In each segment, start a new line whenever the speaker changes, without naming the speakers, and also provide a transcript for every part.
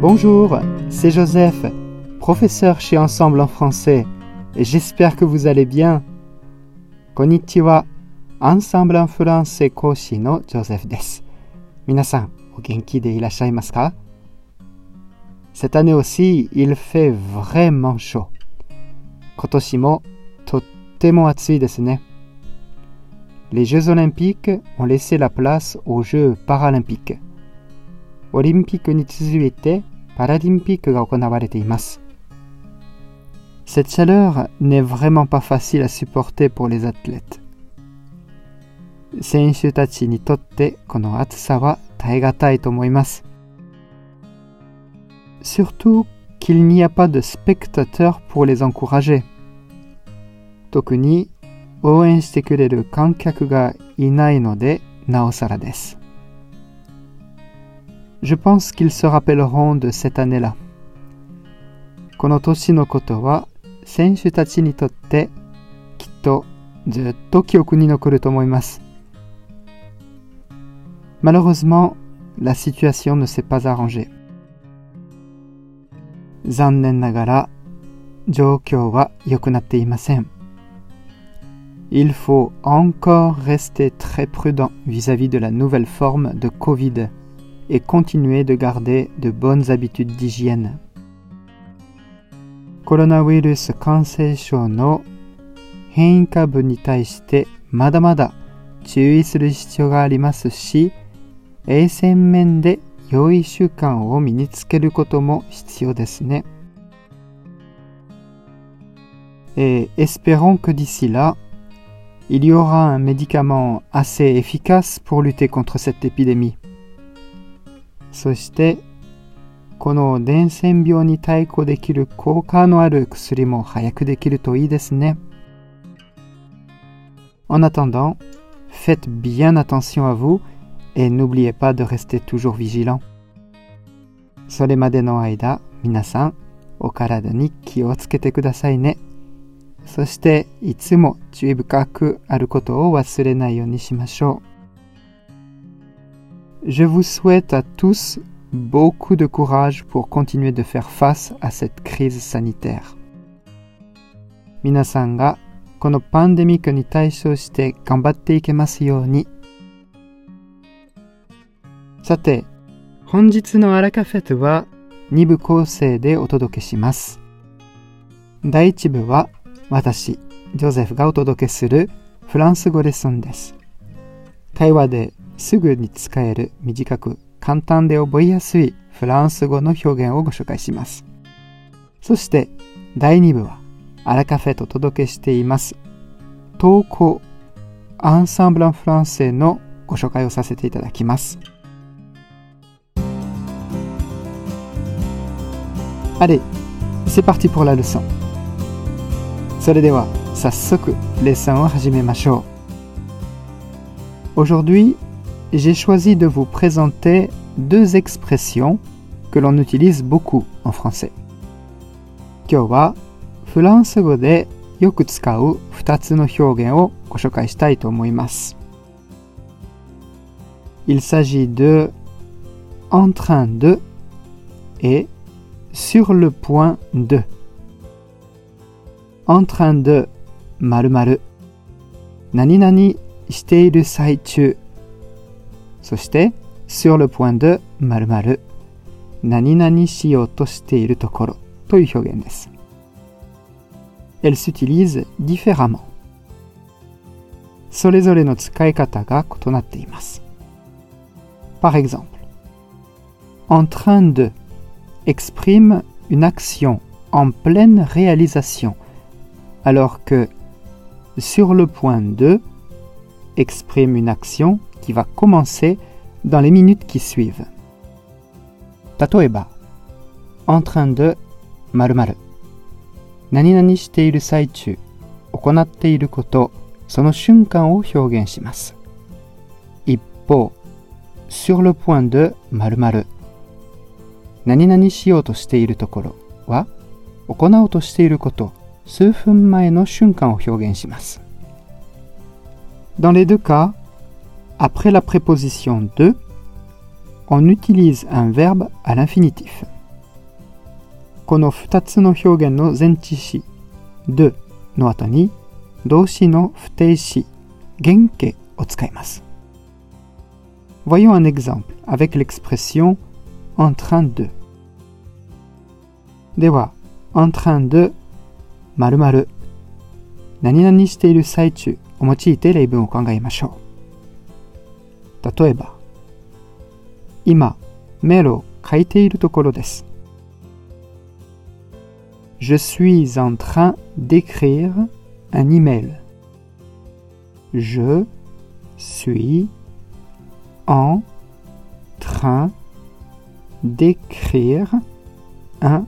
Bonjour, c'est Joseph, professeur chez Ensemble en français. et J'espère que vous allez bien. Konnichiwa, Ensemble en français Koshi no Joseph des. Minasan, o genki de irashai ka? Cette année aussi, il fait vraiment chaud. Kotoshi mo totemo atsui desu ne. Les Jeux olympiques ont laissé la place aux Jeux paralympiques. Olympique ni パラリンピックが行われています。Cette chaleur n'est vraiment pas facile à supporter pour les athlètes. 選手たちにとってこの暑さは耐え難いと思います。Surtout qu'il n'y a pas de spectateurs pour les encourager. 特に応援してくれる観客がいないのでなおさらです。 Je pense qu'ils se rappelleront de cette année-là. この年のことは選手たちにとってきっとずっと記憶に残ると思います。Malheureusement, la situation ne s'est pas arrangée. 残念ながら状況は良くなっていません。Il faut encore rester très prudent vis-à-vis -vis de la nouvelle forme de Covid et continuer de garder de bonnes habitudes d'hygiène. コロナウイルス感染症の変異株に対してまだまだ注意する必要がありますし、衛生面で良い習慣を身につけることも必要ですね。Et espérons que d'ici là, il y aura un médicament assez efficace pour lutter contre cette épidémie. そしてこの伝染病に対抗できる効果のある薬も早くできるといいですね。En attendant, faites bien attention à vous et n'oubliez pas de rester toujours vigilant. それまでの間、皆さん、お体に気をつけてくださいね。そして、いつも注意深くあることを忘れないようにしましょう。Je vous souhaite à tous beaucoup de courage pour continuer de faire face à cette crise sanitaire. 皆さんがこのパンデミックに対処して頑張っていけますように。さて、本日のアラカフェトは2部構成でお届けします。第1部は私、ジョゼフがお届けするフランス語レッスンです。会話ですぐに使える短く簡単で覚えやすいフランス語の表現をご紹介します。そして第2部はアラカフェとお届けしています投稿アンサンブランフランセのご紹介をさせていただきます。Allez, c'est parti pour la leçon. それでは早速レッスンを始めましょう。Aujourd'hui, j'ai choisi de vous présenter deux expressions que l'on utilise beaucoup en français. Kyowa, Furansugo de. Il s'agit de en train de et sur le point de. En train de maru. Nani nani そして sur le point de 〇〇 何々しようとしているところという表現です。Elle s'utilise différemment. それぞれの使い方が異なっています。Par exemple, en train de exprime une action en pleine réalisation, alors que sur le point de exprime une action qui va commencer dans les minutes qui suivent. 例えば、en train de 〇〇何々している最中、行っていること、その瞬間を表現します。一方、sur le point de 〇〇何々しようとしているところは、行おうとしていること、数分前の瞬間を表現します。Dans les deux cas, après la préposition de, on utilise un verbe à l'infinitif. この2つの表現の前置詞 de の後に動詞の不定詞原形を使います。Voyons un exemple avec l'expression en train de では en train de 〇〇何々している最中 を用いて例文を考えましょう。例えば今メールを書いているところです。Je suis en train d'écrire un email. Je suis en train d'écrire un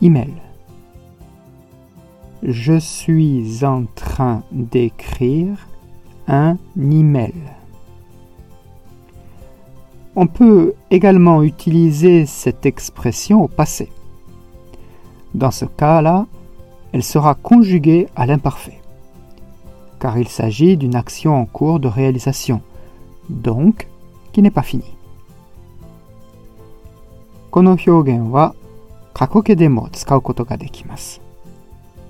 email. Je suis en train d'écrire un email. On peut également utiliser cette expression au passé. Dans ce cas-là, elle sera conjuguée à l'imparfait, car il s'agit d'une action en cours de réalisation, donc qui n'est pas finie. この表現は過去形でも使うことができます。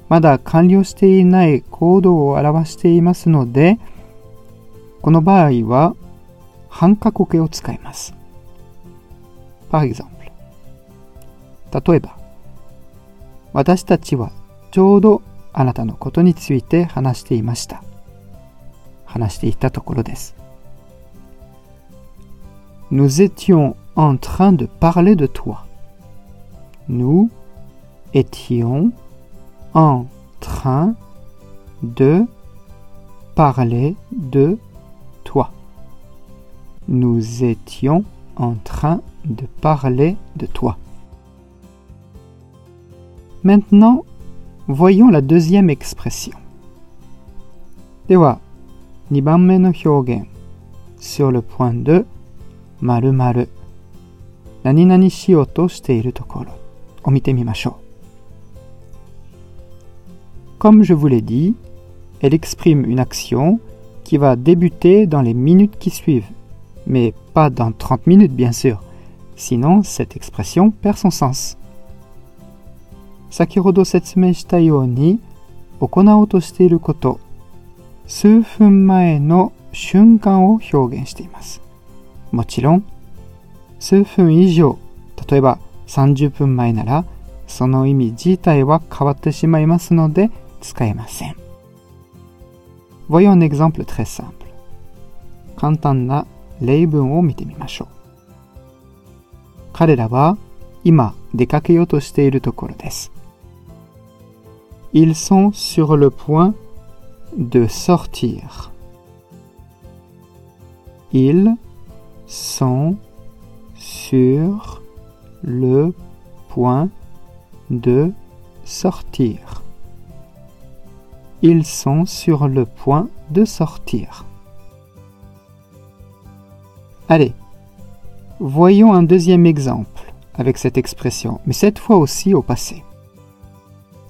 まだ完了していない行動を表していますので、この場合は半過去形を使います。Par exemple 例えば私たちはちょうどあなたのことについて話していました。話していたところです。Nous étions en train de parler de toi. Nous étions en train de parler de toi. Nous étions en train de parler de toi. Maintenant, voyons la deuxième expression. Dewa, nibanme. Sur le point de maru maru. Nani nani mimashou. Comme je vous l'ai dit, elle exprime une action qui va débuter dans les minutes qui suivent, mais pas dans 30 minutes bien sûr, sinon cette expression perd son sens. 先ほど説明したように行おうとしていること数分前の瞬間を表現していますもちろん数分以上例えば30分前ならその意味自体は変わってしまいますので 使えません Voyons un exemple très simple 簡単な例文を見てみましょう彼らは今出かけようとしているところです Ils sont sur le point de sortir. Ils sont sur le point de sortir. Ils sont sur le point de sortir. Allez, voyons un deuxième exemple avec cette expression, mais cette fois aussi au passé.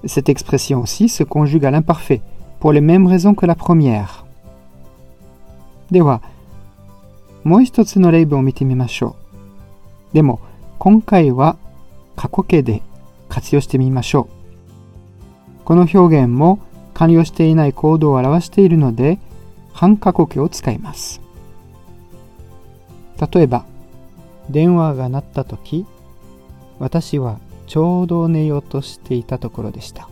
Cette expression aussi se conjugue à l'imparfait, pour les mêmes raisons que la première. では、もう一つの例文を見てみましょう。でも、今回は過去形で活用してみましょう。この表現も 完了していない行動を表しているので、半過去形を使います。例えば、電話が鳴った時、私はちょうど寝ようとしていたところでした。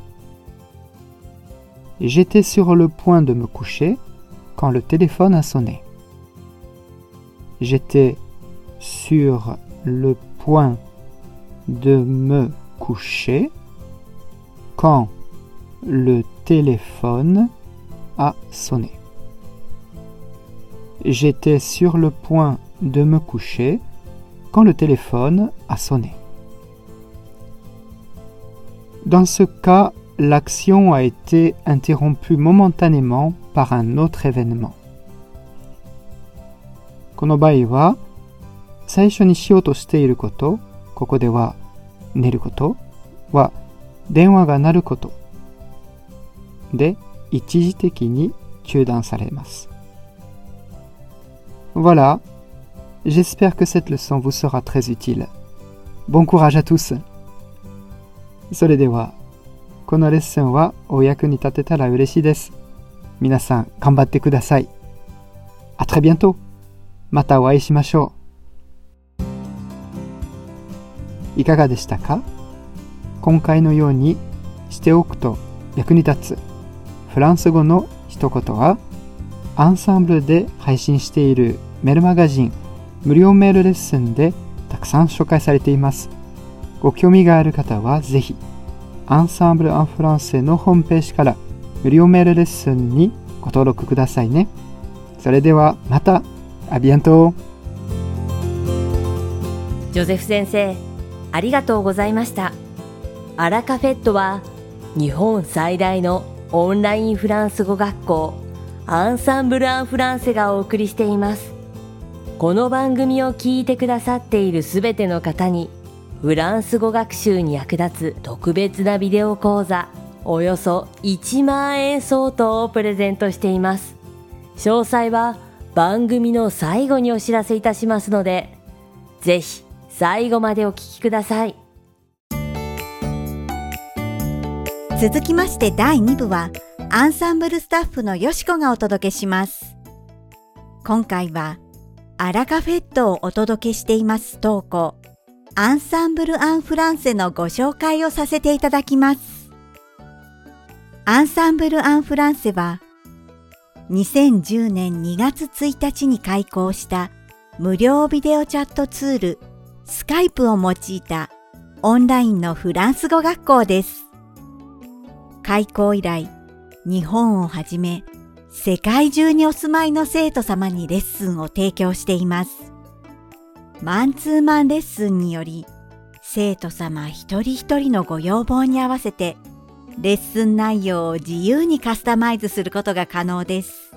J'étais sur le point de me coucher quand le téléphone a sonné. J'étais sur le point de me coucher quand le téléphone a sonné. J'étais sur le point de me coucher quand le téléphone a sonné. Dans ce cas, l'action a été interrompue momentanément par un autre événement. この場合は、最初にしようとしていること、ここでは寝ることは電話が鳴ること で一時的に中断されます。Voilà, j'espère que cette leçon vous sera très utile. Bon courage à tous! それでは、このレッスンはお役に立てたら嬉しいです。皆さん頑張ってください。あ très bientôt! またお会いしましょう。いかがでしたか今回のようにしておくと役に立つ フランス語の一言はアンサンブルで配信しているメールマガジン無料メールレッスンでたくさん紹介されています。ご興味がある方はぜひアンサンブル・アン・フランセのホームページから無料メールレッスンにご登録くださいね。それではまた、アビアント
ジョゼフ先生、ありがとうございました。アラカフェットは日本最大のオンラインフランス語学校アンサンブル・アン・フランセがお送りしています。この番組を聞いてくださっているすべての方にフランス語学習に役立つ特別なビデオ講座およそ1万円相当をプレゼントしています。詳細は番組の最後にお知らせいたしますので、ぜひ最後までお聞きください。
続きまして第2部はアンサンブルスタッフのよしこがお届けします。今回はアラカフェットをお届けしています投稿アンサンブル・アン・フランセのご紹介をさせていただきます。アンサンブル・アン・フランセは、2010年2月1日に開校した無料ビデオチャットツールスカイプを用いたオンラインのフランス語学校です。開校以来、日本をはじめ世界中にお住まいの生徒様にレッスンを提供しています。マンツーマンレッスンにより、生徒様一人一人のご要望に合わせて、レッスン内容を自由にカスタマイズすることが可能です。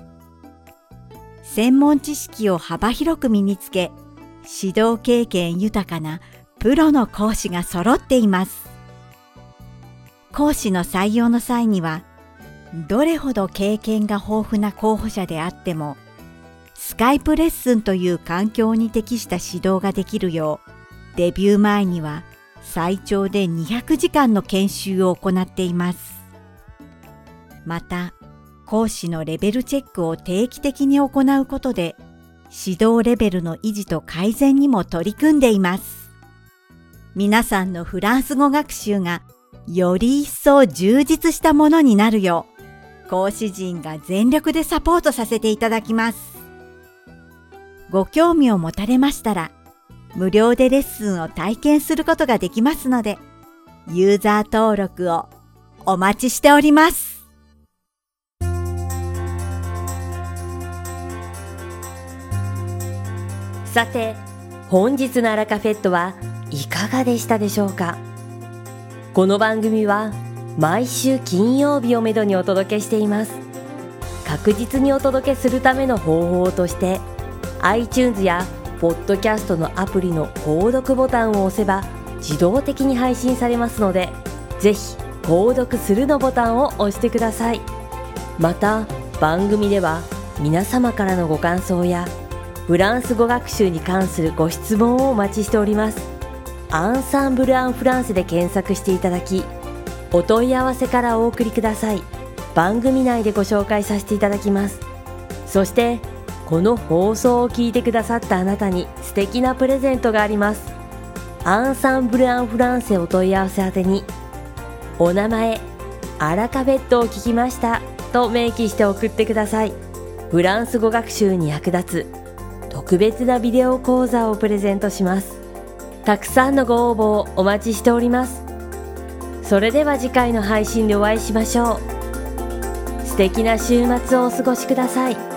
専門知識を幅広く身につけ、指導経験豊かなプロの講師が揃っています。講師の採用の際には、どれほど経験が豊富な候補者であっても、スカイプレッスンという環境に適した指導ができるよう、デビュー前には最長で200時間の研修を行っています。また、講師のレベルチェックを定期的に行うことで、指導レベルの維持と改善にも取り組んでいます。皆さんのフランス語学習がより一層充実したものになるよう、講師陣が全力でサポートさせていただきます。ご興味を持たれましたら、無料でレッスンを体験することができますので、ユーザー登録をお待ちしております。
さて、本日のアラカフェットはいかがでしたでしょうか？この番組は毎週金曜日をめどにお届けしています。確実にお届けするための方法として、iTunes やポッドキャストのアプリの購読ボタンを押せば自動的に配信されますのでぜひ購読するのボタンを押してくださいまた番組では皆様からのご感想やフランス語学習に関するご質問をお待ちしておりますアンサンブル・アン・フランスで検索していただきお問い合わせからお送りください。番組内でご紹介させていただきます。そしてこの放送を聞いてくださったあなたに素敵なプレゼントがあります。アンサンブル・アン・フランセお問い合わせ宛てにお名前アラカフェットを聞きましたと明記して送ってください。フランス語学習に役立つ特別なビデオ講座をプレゼントします。たくさんのご応募をお待ちしておりますそれでは次回の配信でお会いしましょう素敵な週末をお過ごしください。